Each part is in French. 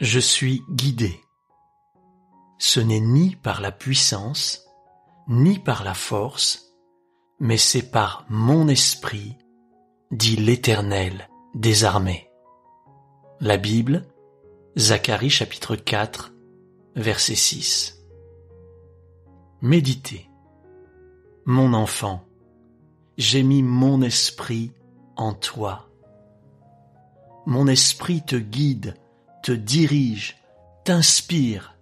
Je suis guidé. Ce n'est ni par la puissance, ni par la force, mais c'est par mon esprit, dit l'Éternel des armées. La Bible, Zacharie chapitre 4, verset 6. Méditez. Mon enfant, j'ai mis mon esprit en toi. Mon esprit te guide te dirige, t'inspire.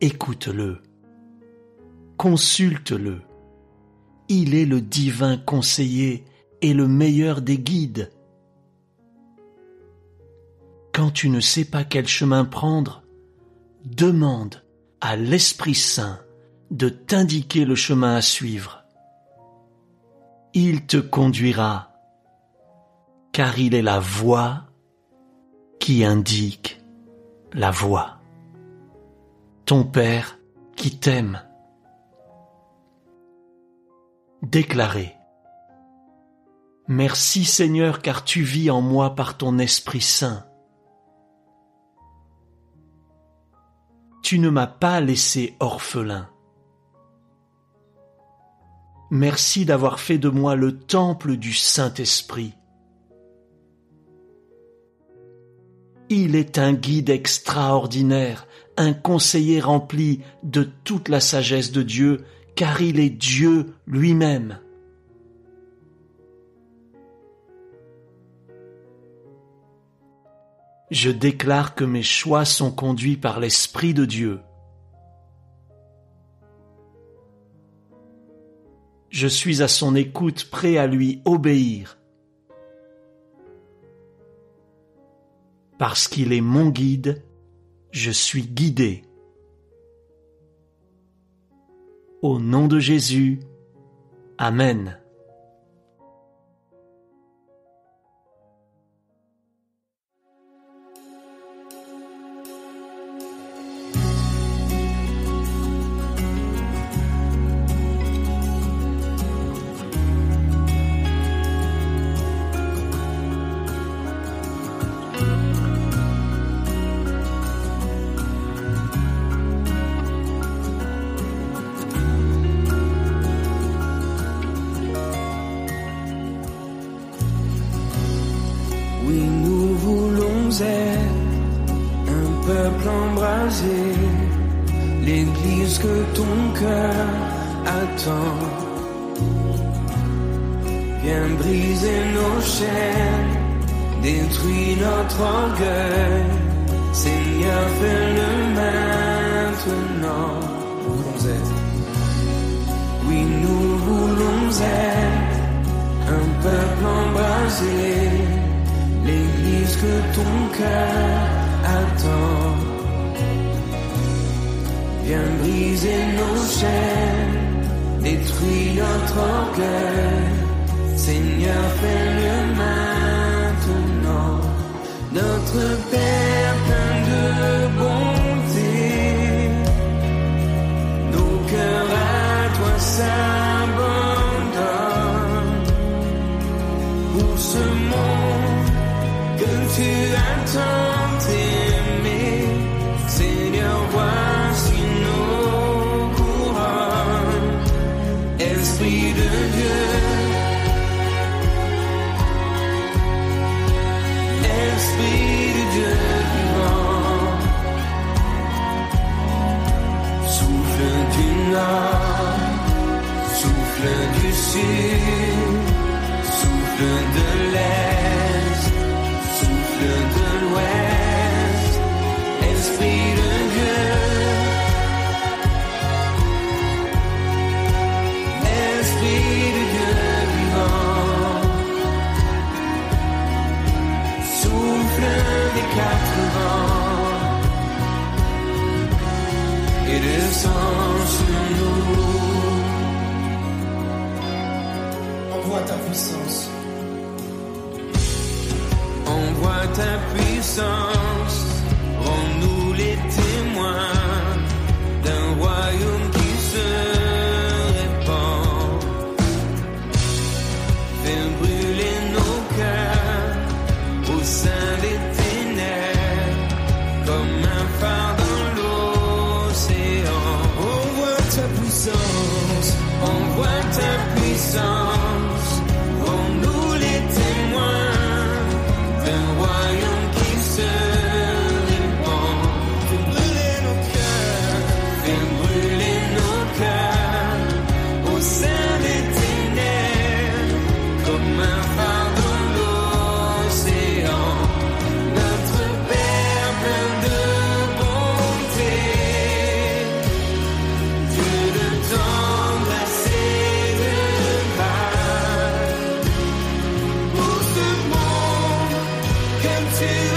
Écoute-le, consulte-le. Il est le divin conseiller et le meilleur des guides. Quand tu ne sais pas quel chemin prendre, demande à l'Esprit Saint de t'indiquer le chemin à suivre. Il te conduira, car il est la voie qui indique la voie. Ton Père qui t'aime. Déclarez. Merci Seigneur car tu vis en moi par ton Esprit Saint. Tu ne m'as pas laissé orphelin. Merci d'avoir fait de moi le temple du Saint-Esprit. Il est un guide extraordinaire, un conseiller rempli de toute la sagesse de Dieu, car il est Dieu lui-même. Je déclare que mes choix sont conduits par l'Esprit de Dieu. Je suis à son écoute, prêt à lui obéir. Parce qu'il est mon guide, je suis guidé. Au nom de Jésus, Amen. L'église que ton cœur attend. Viens briser nos chaînes, détruis notre orgueil. Seigneur, fais-le maintenant. Nous voulons être. Oui, nous voulons être un peuple embrasé l'église que ton cœur attend. Viens briser nos chaînes, détruis notre orgueil. Seigneur, fais-le maintenant. Notre Père plein de souffle du sud, souffle de l'est souffle de l'ouest, Esprit de Dieu. Esprit de Dieu vivant, souffle des quatre vents et descend ta puissance. Envoie ta puissance. to